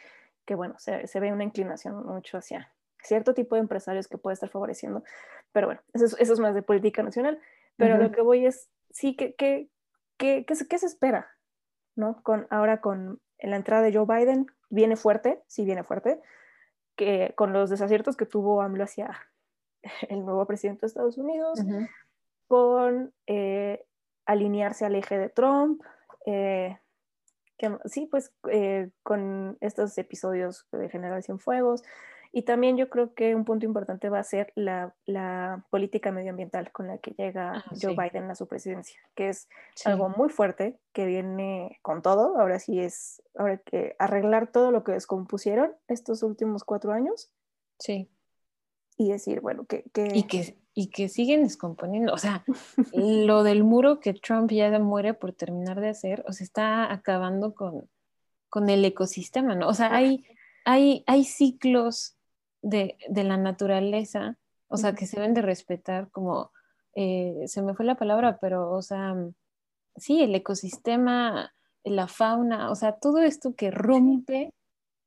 que bueno, se, se ve una inclinación mucho hacia cierto tipo de empresarios que puede estar favoreciendo, pero bueno, eso es, eso es más de política nacional, pero lo que voy es, sí, ¿qué, qué, qué, qué, qué se espera? ¿no? Con, ahora con la entrada de Joe Biden, viene fuerte, sí viene fuerte, que con los desaciertos que tuvo AMLO hacia el nuevo presidente de Estados Unidos, con eh, alinearse al eje de Trump, eh, que, sí, pues eh, con estos episodios de Generación Fuegos, y también yo creo que un punto importante va a ser la, la política medioambiental con la que llega ah, Joe Biden a su presidencia, que es algo muy fuerte, que viene con todo. Ahora sí es, ahora que arreglar todo lo que descompusieron estos últimos cuatro años. Sí. Y decir, bueno, que... que... Y, que y que siguen descomponiendo. O sea, lo del muro que Trump ya muere por terminar de hacer, o sea, está acabando con, con el ecosistema, ¿no? O sea, hay, hay, hay ciclos de, la naturaleza, o sea, que se deben de respetar como, eh, se me fue la palabra, pero, o sea, sí, el ecosistema, la fauna, o sea, todo esto que rompe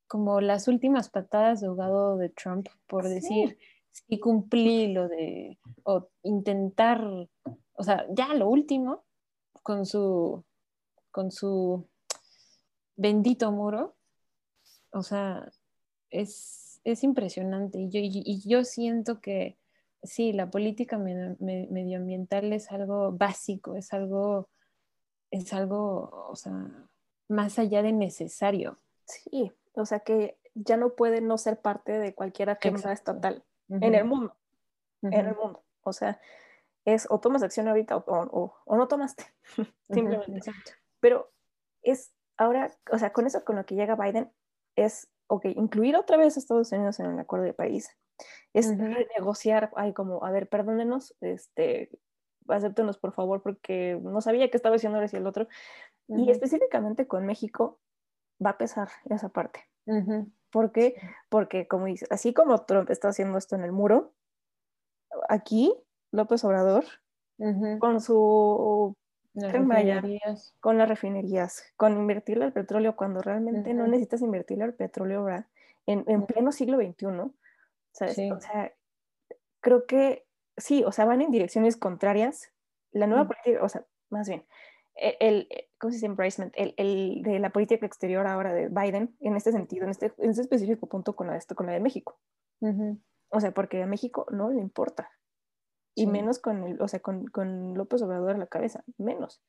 como las últimas patadas de ahogado de Trump, por decir, sí cumplí lo de, o intentar, o sea, ya lo último, con su, con su bendito muro, o sea, es es impresionante. Y yo, y, yo siento que sí, la política medioambiental es algo básico, es algo, es algo, o sea, más allá de necesario. Sí, o sea que ya no puede no ser parte de cualquier agenda estatal en el mundo, en el mundo. O sea, es o tomas acción ahorita o, o, no tomaste, simplemente. Pero es ahora, o sea, con eso, con lo que llega Biden, es ok, incluir otra vez a Estados Unidos en el acuerdo de país, es renegociar, ay, como, a ver, perdónenos, este, acéptenos por favor, porque no sabía que estaba diciendo y el otro. Y específicamente con México va a pesar esa parte. ¿Por qué? Porque, como así como Trump está haciendo esto en el muro, aquí López Obrador, con su con las refinerías, con invertirle al petróleo cuando realmente no necesitas invertirle al petróleo En, en, pleno siglo XXI, ¿sabes? O sea, creo que sí, o sea, van en direcciones contrarias. La nueva política, o sea, más bien, e, el, e, ¿cómo se dice? Embracement, el, el, de la política exterior ahora de Biden, en este sentido, en este, en este específico punto con la, con la de México. O sea, porque a México no le importa y menos con, el, o sea, con, con, López Obrador a la cabeza, menos.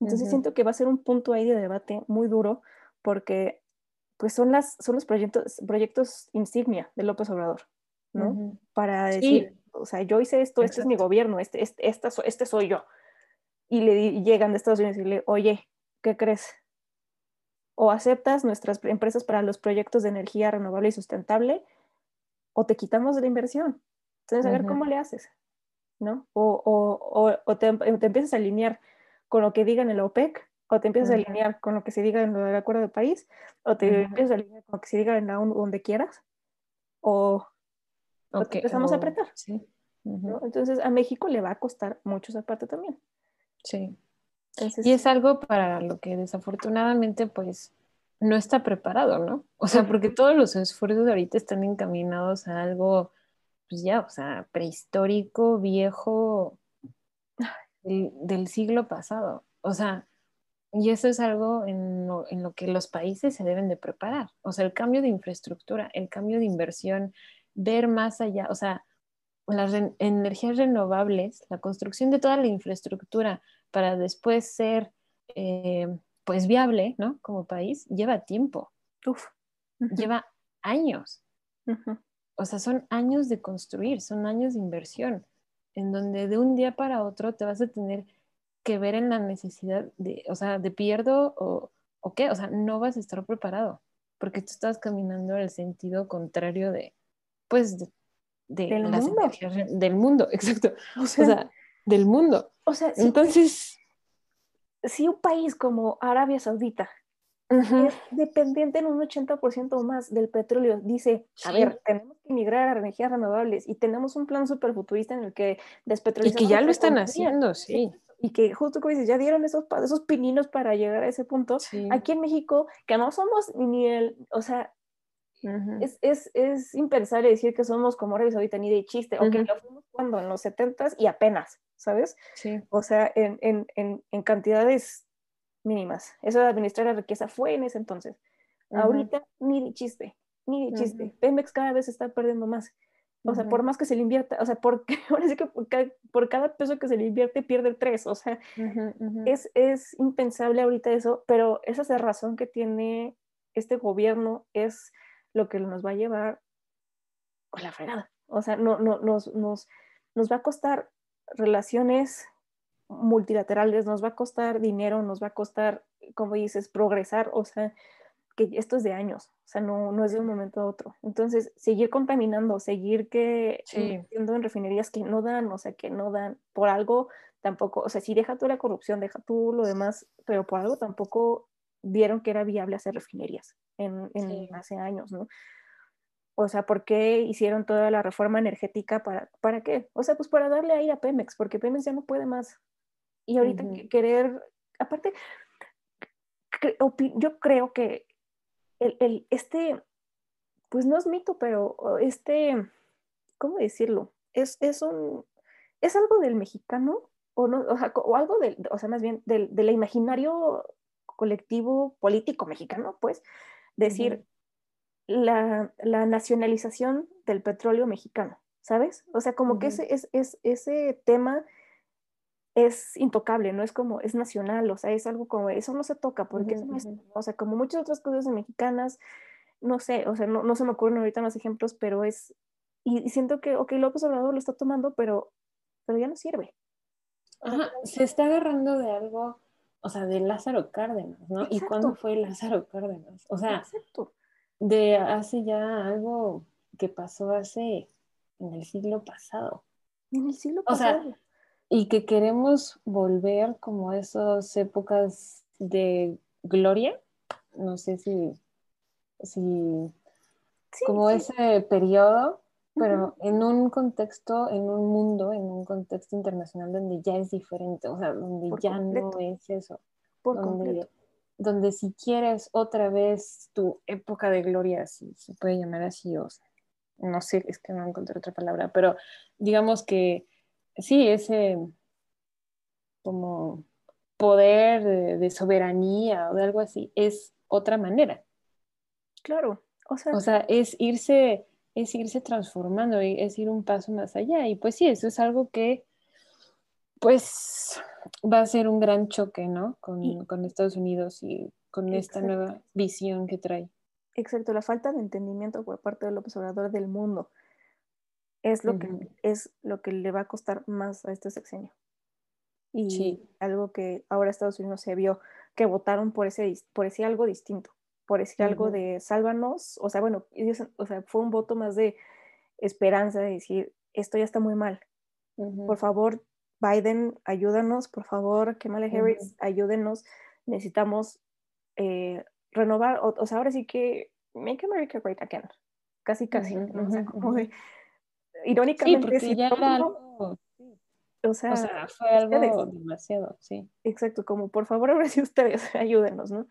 Entonces siento que va a ser un punto ahí de debate muy duro porque pues son, las, son los proyectos, proyectos insignia de López Obrador, ¿no? Para decir, o sea, yo hice esto, este es mi gobierno, este, este, esta, este soy yo. Y le llegan de Estados Unidos y le oye, ¿qué crees? O aceptas nuestras empresas para los proyectos de energía renovable y sustentable, o te quitamos de la inversión. Entonces, a ver cómo le haces. ¿no? O, o, o te, te, empiezas a alinear con lo que diga en el OPEC, o te empiezas a alinear con lo que se diga en el Acuerdo de París, o te empiezas a alinear con lo que se diga en la ONU donde quieras, o, te empezamos a apretar. Sí. Entonces a México le va a costar mucho esa parte también. Sí. y es algo para lo que desafortunadamente pues no está preparado, ¿no? O sea, porque todos los esfuerzos de ahorita están encaminados a algo pues ya, o sea, prehistórico, viejo, del, siglo pasado. O sea, y eso es algo en lo, que los países se deben de preparar. O sea, el cambio de infraestructura, el cambio de inversión, ver más allá, o sea, las energías renovables, la construcción de toda la infraestructura para después ser, eh, pues, viable, ¿no? Como país, lleva tiempo. Uf. Lleva años o sea, son años de construir, son años de inversión, en donde de un día para otro te vas a tener que ver en la necesidad de, o sea, de pierdo o, o qué, o sea, no vas a estar preparado, porque tú estás caminando al sentido contrario de, pues, de, del mundo. del mundo, exacto, o sea, del mundo. O sea, entonces, si un país como Arabia Saudita es dependiente en un 80% o más del petróleo. Dice, a ver, tenemos que migrar a energías renovables y tenemos un plan súper futurista en el que despetrolizamos. Y que ya lo están haciendo, sí. Y que justo como dices, ya dieron esos, esos pininos para llegar a ese punto. Aquí en México, que no somos ni el, o sea, es, es, es, impensable decir que somos como Arabia Saudita ni de chiste, o que lo fuimos cuando en los 70 y apenas, ¿sabes? Sí. O sea, en, en, en, en, cantidades mínimas. Eso de administrar la riqueza fue en ese entonces. Ahorita ni de chiste, ni de chiste. Pemex cada vez está perdiendo más. O sea, por más que se le invierta, o sea, por, ahora sí que por cada, por cada, peso que se le invierte pierde tres, o sea, es, es, impensable ahorita eso, pero esa es la razón que tiene este gobierno, es lo que nos va a llevar con la fregada. O sea, no, no, nos, nos, nos va a costar relaciones multilaterales, nos va a costar dinero, nos va a costar, como dices, progresar, o sea, que esto es de años, o sea, no, no es de un momento a otro. Entonces, seguir contaminando, seguir que sí. en refinerías que no dan, o sea, que no dan, por algo tampoco, o sea, si deja tú la corrupción, deja tú lo demás, pero por algo tampoco vieron que era viable hacer refinerías en, en sí. hace años, ¿no? O sea, ¿por qué hicieron toda la reforma energética? ¿Para, ¿Para qué? O sea, pues para darle aire a Pemex, porque Pemex ya no puede más. Y ahorita uh -huh. querer, aparte, yo creo que el, el, este, pues no es mito, pero este, ¿cómo decirlo? Es, es un, es algo del mexicano, o, no, o, sea, o algo del, o sea, más bien del, del imaginario colectivo político mexicano, pues, decir, uh -huh la, la, nacionalización del petróleo mexicano, ¿sabes? O sea, como uh -huh. que ese, es, es, ese tema es intocable, no es como, es nacional, o sea, es algo como, eso no se toca, porque uh -huh. es, o sea, como muchas otras cosas mexicanas, no sé, o sea, no, no se me ocurren ahorita más ejemplos, pero es, y, y, siento que, ok, López Obrador lo está tomando, pero, pero ya no sirve. Ajá, se está agarrando de algo, o sea, de Lázaro Cárdenas, ¿no? Exacto. ¿Y cuándo fue Lázaro Cárdenas? O sea, Exacto de hace ya algo que pasó hace en el siglo pasado. En el siglo pasado. O sea, y que queremos volver como a esas épocas de gloria. No sé si, si sí, como sí. ese periodo, pero en un contexto, en un mundo, en un contexto internacional donde ya es diferente, o sea, donde Por ya completo. no es eso. Por donde, completo donde si quieres otra vez tu época de gloria, si se puede llamar así, o sea, no sé, es que no encontré otra palabra, pero digamos que sí, ese como poder de, de soberanía o de algo así, es otra manera. Claro, o sea, o sea, es irse, es irse transformando, es ir un paso más allá. Y pues sí, eso es algo que pues va a ser un gran choque, ¿no? Con, y, con Estados Unidos y con esta nueva visión que trae. Exacto, la falta de entendimiento por parte del observador del mundo es lo, uh -huh. que, es lo que le va a costar más a este sexenio. Y sí. algo que ahora Estados Unidos se vio que votaron por ese, por ese algo distinto, por ese uh -huh. algo de sálvanos, o sea, bueno, ellos, o sea, fue un voto más de esperanza, de decir, esto ya está muy mal, uh -huh. por favor, Biden, ayúdanos, por favor, Kamala Harris, uh -huh. ayúdenos, necesitamos eh, renovar, o, o, sea, ahora sí que make America great again, casi, casi. ¿no? o sea, como de, irónicamente, sí, si ya algo, o sea, o sea, fue algo ustedes, demasiado, sí. Exacto, como por favor, ahora sí ustedes, ayúdenos, ¿no?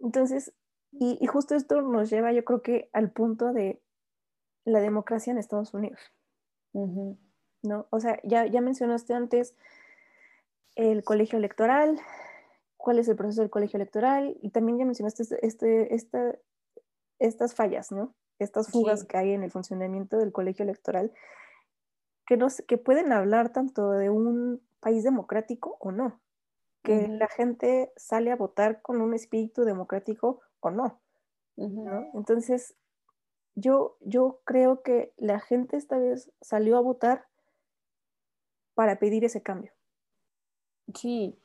Entonces, y, y justo esto nos lleva, yo creo que al punto de la democracia en Estados Unidos. Uh -huh. ¿no? O sea, ya, ya mencionaste antes el colegio electoral, cuál es el proceso del colegio electoral, y también ya mencionaste este, este, este estas fallas, ¿no? Estas fugas sí. que hay en el funcionamiento del colegio electoral, que, nos, que pueden hablar tanto de un país democrático o no, que la gente sale a votar con un espíritu democrático o no, uh -huh. ¿no? Entonces, yo, yo creo que la gente esta vez salió a votar para pedir ese cambio. Sí,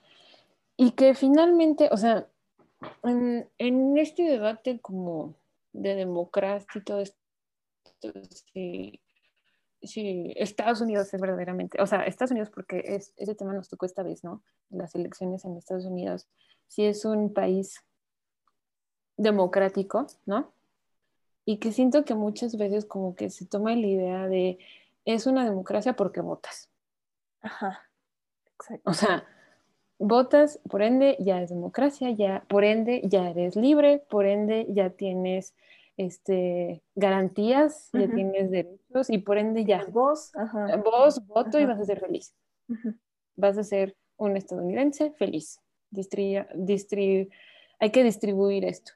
y que finalmente, o sea, en, en este debate como de democracia y todo esto, sí, sí, Estados Unidos es verdaderamente, o sea, Estados Unidos porque es, ese tema nos tocó esta vez, ¿no? Las elecciones en Estados Unidos, sí es un país democrático, ¿no? Y que siento que muchas veces como que se toma la idea de es una democracia porque votas. Ajá, exacto. O sea, votas, por ende ya es democracia, ya, por ende ya eres libre, por ende ya tienes este, garantías, ya tienes derechos y por ende ya. Vos, Vos, voto y vas a ser feliz. Vas a ser un estadounidense feliz. hay que distribuir esto.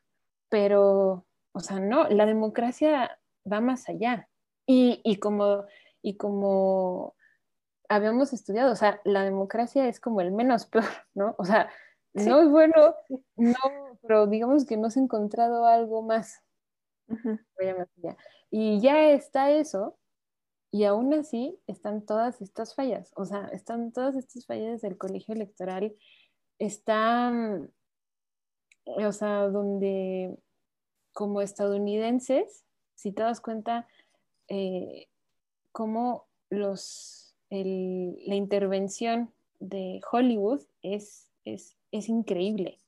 Pero, o sea, no, la democracia va más allá. Y, y, como, y como habíamos estudiado, o sea, la democracia es como el menos peor, ¿no? O sea, no es bueno, no, pero digamos que no encontrado algo más. Y ya está eso, y aún así están todas estas fallas, o sea, están todas estas fallas del colegio electoral, están, o sea, donde como estadounidenses, si te das cuenta, eh, cómo los, la intervención de Hollywood es, es, es increíble.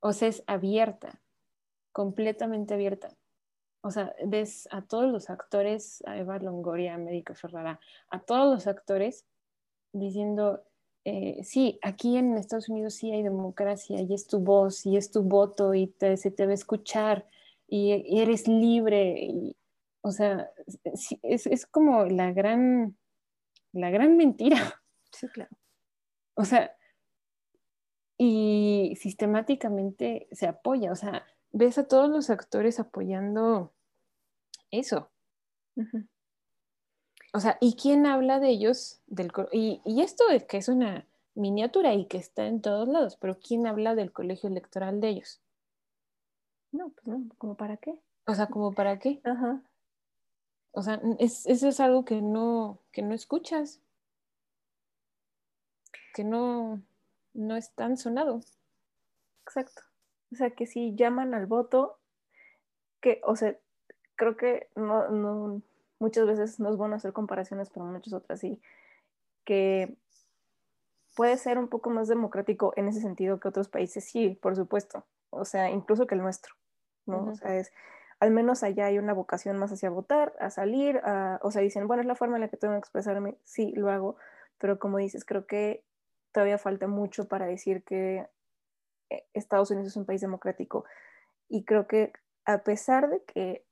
O sea, es abierta, completamente abierta. O sea, ves a todos los actores, a Eva Longoria, a América Ferrara, a todos los actores diciendo, eh, sí, aquí en Estados Unidos sí hay democracia y es tu voz y es tu voto y te, se te va a escuchar y, eres libre. o sea, es, es, como la gran, la gran mentira. Sí, claro. O sea, y sistemáticamente se apoya, o sea, ves a todos los actores apoyando eso. O sea, ¿y quién habla de ellos? Del, y, y esto es que es una miniatura y que está en todos lados, pero ¿quién habla del colegio electoral de ellos? No, pues no, ¿como para qué? O sea, ¿como para qué? Ajá. O sea, es, eso es algo que no, que no escuchas, que no, no es tan sonado. Exacto. O sea, que si llaman al voto, que, o sea, creo que no, no, muchas veces no es bueno hacer comparaciones, pero muchas otras sí, que puede ser un poco más democrático en ese sentido que otros países, sí, por supuesto, o sea, incluso que el nuestro, ¿no? O sea, es, al menos allá hay una vocación más hacia votar, a salir, a, o sea, dicen, bueno, es la forma en la que tengo que expresarme, sí, lo hago, pero como dices, creo que todavía falta mucho para decir que Estados Unidos es un país democrático. Y creo que a pesar de que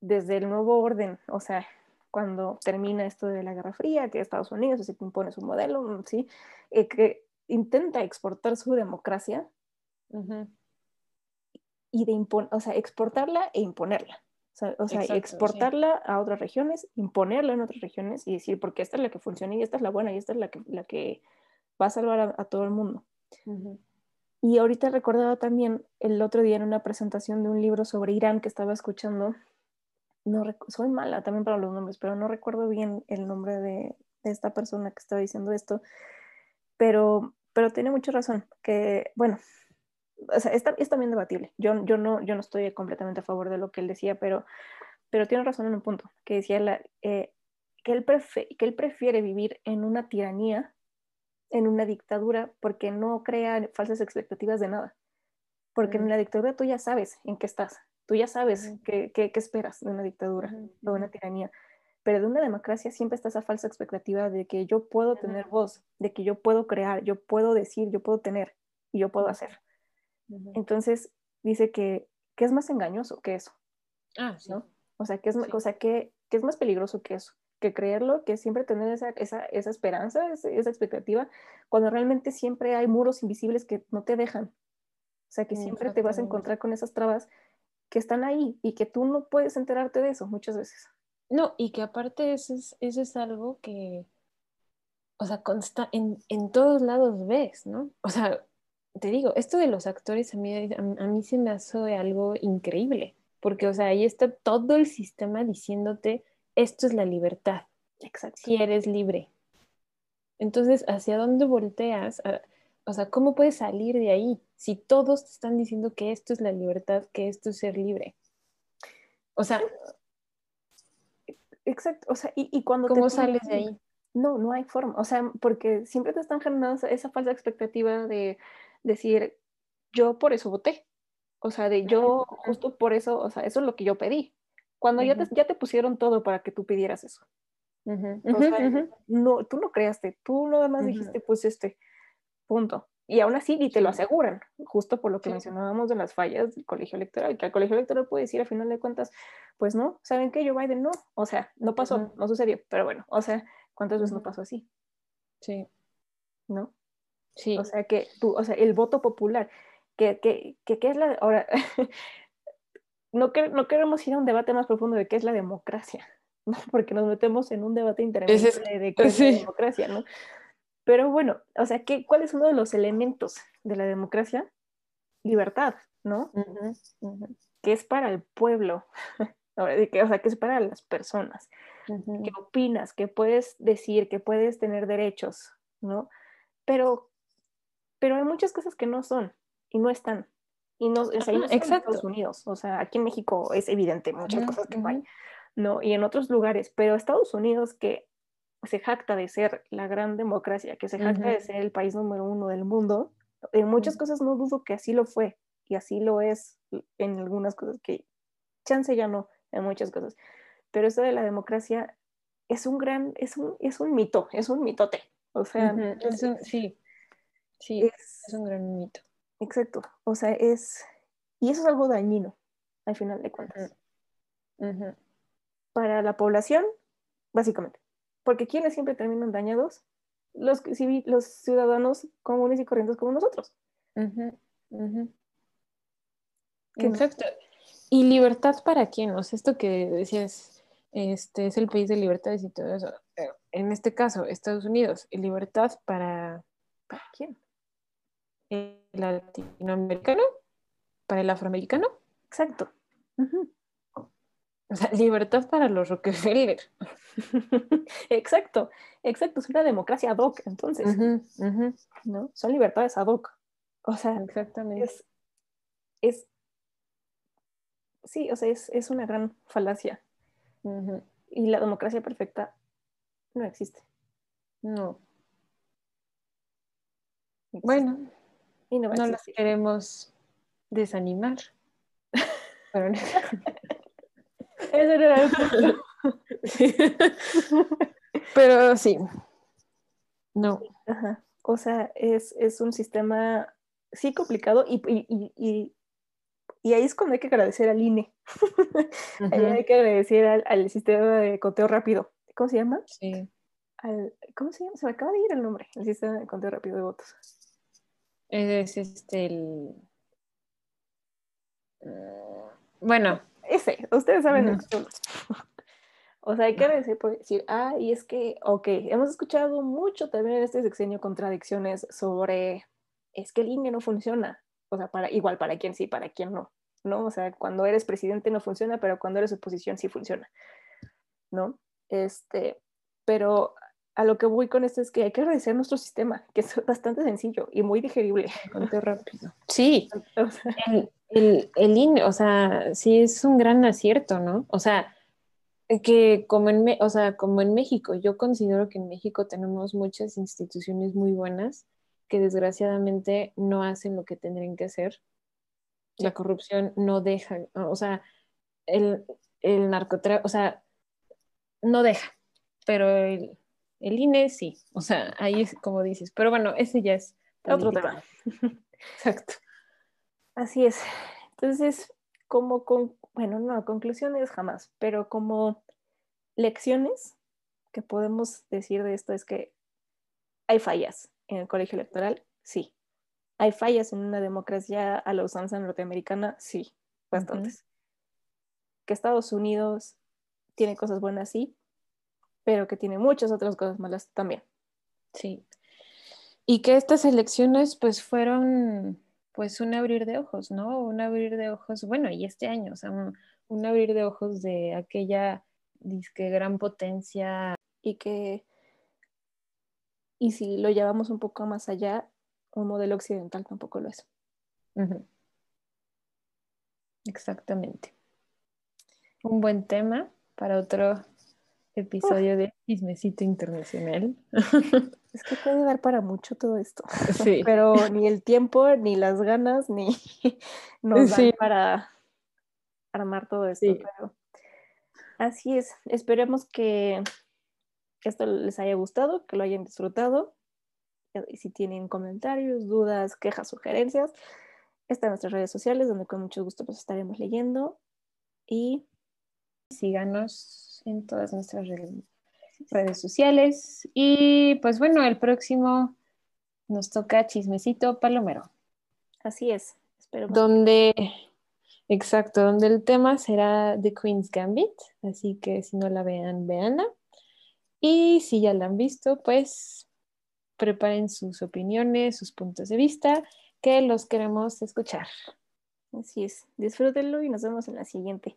desde el nuevo orden, o sea, cuando termina esto de la Guerra Fría, que Estados Unidos se impone su modelo, ¿sí? Eh, que intenta exportar su democracia y de o sea, exportarla e imponerla. O sea, exportarla a otras regiones, imponerla en otras regiones y decir, porque esta es la que funciona y esta es la buena y esta es la que, la que va a salvar a, todo el mundo. Y ahorita recordaba también el otro día en una presentación de un libro sobre Irán que estaba escuchando, no soy mala también para los nombres, pero no recuerdo bien el nombre de, esta persona que estaba diciendo esto, pero, pero tiene mucha razón, que bueno, o sea, es, es, también debatible. Yo, yo, no, yo no estoy completamente a favor de lo que él decía, pero, pero tiene razón en un punto, que decía eh, que, él que él prefiere vivir en una tiranía en una dictadura porque no crea falsas expectativas de nada. Porque en la dictadura tú ya sabes en qué estás, tú ya sabes qué, qué, esperas de una dictadura o de una tiranía. Pero de una democracia siempre está esa falsa expectativa de que yo puedo tener voz, de que yo puedo crear, yo puedo decir, yo puedo tener y yo puedo hacer. Entonces dice que, que, es más engañoso que eso. Ah, ¿no? O sea, que es, o sea que, que es más peligroso que eso que creerlo, que siempre tener esa, esa, esa esperanza, esa, expectativa, cuando realmente siempre hay muros invisibles que no te dejan. O sea, que siempre te vas a encontrar con esas trabas que están ahí y que tú no puedes enterarte de eso muchas veces. No, y que aparte eso es, eso es algo que, o sea, consta en, en, todos lados ves, ¿no? O sea, te digo, esto de los actores a mí, a, a mí se me hace algo increíble, porque, o sea, ahí está todo el sistema diciéndote, esto es la libertad. Exacto. Si eres libre. Entonces, ¿hacia dónde volteas? Ah, o sea, ¿cómo puedes salir de ahí si todos te están diciendo que esto es la libertad, que esto es ser libre? O sea... Exacto, o sea, y, cuando... ¿Cómo sales de ahí? No, no hay forma, o sea, porque siempre te están generando esa falsa expectativa de decir, yo por eso voté, o sea, de yo justo por eso, o sea, eso es lo que yo pedí, cuando ya, te, ya te pusieron todo para que tú pidieras eso. no, tú no creaste, tú nada más dijiste, pues este, punto. Y aún así, y te lo aseguran, justo por lo que mencionábamos de las fallas del colegio electoral, que el colegio electoral puede decir a final de cuentas, pues no, ¿saben qué? Joe Biden no, o sea, no pasó, no sucedió, pero bueno, o sea, ¿cuántas veces no pasó así? Sí. ¿No? Sí. O sea, que tú, o sea, el voto popular, que, que, que, es la, ahora, no, que, no queremos ir a un debate más profundo de qué es la democracia, ¿no? porque nos metemos en un debate interminable de qué es la democracia, ¿no? Pero bueno, o sea, ¿qué, ¿cuál es uno de los elementos de la democracia? Libertad, ¿no? Que es para el pueblo, o sea, que es para las personas. ¿Qué opinas? ¿Qué puedes decir? ¿Qué puedes tener derechos? ¿No? Pero, pero hay muchas cosas que no son y no están. Y no, sea, en Estados Unidos, o sea, aquí en México es evidente muchas cosas que no hay, ¿no? Y en otros lugares, pero Estados Unidos que se jacta de ser la gran democracia, que se jacta de ser el país número uno del mundo, en muchas cosas no dudo que así lo fue y así lo es en algunas cosas que chance ya no en muchas cosas. Pero esto de la democracia es un gran, es un, es un mito, es un mitote. O sea, sí, sí, es, un gran mito. Exacto. O sea, es, y eso es algo dañino, al final de cuentas. Para la población, básicamente. Porque ¿quiénes siempre terminan dañados? Los, los ciudadanos comunes y corrientes como nosotros. Exacto. ¿Y libertad para quién? O sea, esto que decías, este es el país de libertades y todo eso. Eh, en este caso, Estados Unidos, libertad para... ¿Para quién? ¿El latinoamericano? ¿Para el afroamericano? Exacto. O sea, libertad para los Rockefeller. exacto, exacto, es una democracia ad hoc, entonces, ¿no? Son libertades ad hoc. O sea, exactamente. Es, es sí, o sea, es, una gran falacia. Y la democracia perfecta no existe. No. Bueno, y no, no las queremos desanimar. Pero Eso no era el Pero sí. No. O sea, es, un sistema, sí, complicado y, y, ahí es cuando hay que agradecer al INE. ahí hay que agradecer al, sistema de conteo rápido. ¿Cómo se llama? Sí. ¿Cómo se llama? Se me acaba de ir el nombre, el sistema de conteo rápido de votos. Es este el... Mm, bueno, ese, ustedes saben O sea, hay que decir, decir, ah, y es que, ok, hemos escuchado mucho también en este sexenio contradicciones sobre, es que el INE no funciona. O sea, para, igual para quien sí, para quien no, ¿no? O sea, cuando eres presidente no funciona, pero cuando eres oposición sí funciona, ¿no? Este, pero a lo que voy con esto es que hay que agradecer nuestro sistema, que es bastante sencillo y muy digerible. Bastante rápido. Sí, el, el, el INE, o sea, sí es un gran acierto, ¿no? O sea, que como en, o sea, como en México, yo considero que en México tenemos muchas instituciones muy buenas que desgraciadamente no hacen lo que tendrían que hacer. La corrupción no deja, o sea, el, el narcotráfico, o sea, no deja, pero el, el, INE sí, o sea, ahí es como dices, pero bueno, ese ya es otro tema. Exacto. Así es. Entonces, como con, bueno, no, conclusiones jamás, pero como lecciones que podemos decir de esto es que hay fallas en el colegio electoral, sí. Hay fallas en una democracia a la usanza norteamericana, sí, bastantes. Que Estados Unidos tiene cosas buenas, sí, pero que tiene muchas otras cosas malas también. Sí. Y que estas elecciones pues fueron pues un abrir de ojos, ¿no? Un abrir de ojos, bueno, y este año, o sea, un, abrir de ojos de aquella disque gran potencia. Y que, y si lo llevamos un poco más allá, un modelo occidental tampoco lo es. Exactamente. Un buen tema para otro episodio de Chismecito Internacional. Es que puede dar para mucho todo esto. Sí. Pero ni el tiempo, ni las ganas, ni nos dan para armar todo esto. Pero así es. Esperemos que esto les haya gustado, que lo hayan disfrutado. Y si tienen comentarios, dudas, quejas, sugerencias, están nuestras redes sociales donde con mucho gusto los estaremos leyendo. Y síganos en todas nuestras redes sociales. Y pues bueno, el próximo nos toca Chismecito Palomero. Así es, espero. Donde, exacto, donde el tema será The Queen's Gambit, así que si no la vean, véanla. Y si ya la han visto, pues preparen sus opiniones, sus puntos de vista, que los queremos escuchar. Así es, disfrútenlo y nos vemos en la siguiente.